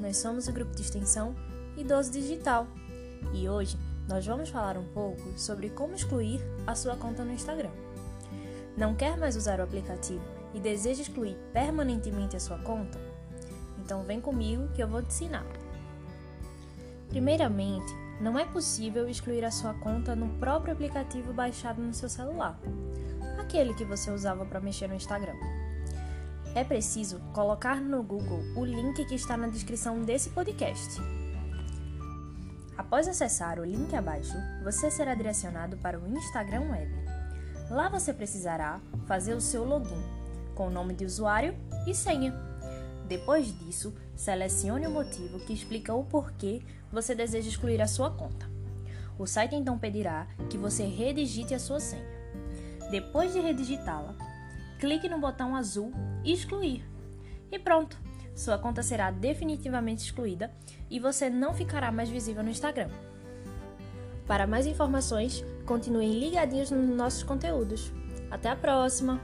nós somos o grupo de extensão Idoso Digital e hoje nós vamos falar um pouco sobre como excluir a sua conta no Instagram. Não quer mais usar o aplicativo e deseja excluir permanentemente a sua conta? Então vem comigo que eu vou te ensinar. Primeiramente, não é possível excluir a sua conta no próprio aplicativo baixado no seu celular, aquele que você usava para mexer no Instagram. É preciso colocar no Google o link que está na descrição desse podcast. Após acessar o link abaixo, você será direcionado para o Instagram Web. Lá você precisará fazer o seu login com o nome de usuário e senha. Depois disso, selecione o motivo que explica o porquê você deseja excluir a sua conta. O site então pedirá que você redigite a sua senha. Depois de redigitá-la, clique no botão azul Excluir. E pronto! Sua conta será definitivamente excluída e você não ficará mais visível no Instagram. Para mais informações, continuem ligadinhos nos nossos conteúdos. Até a próxima!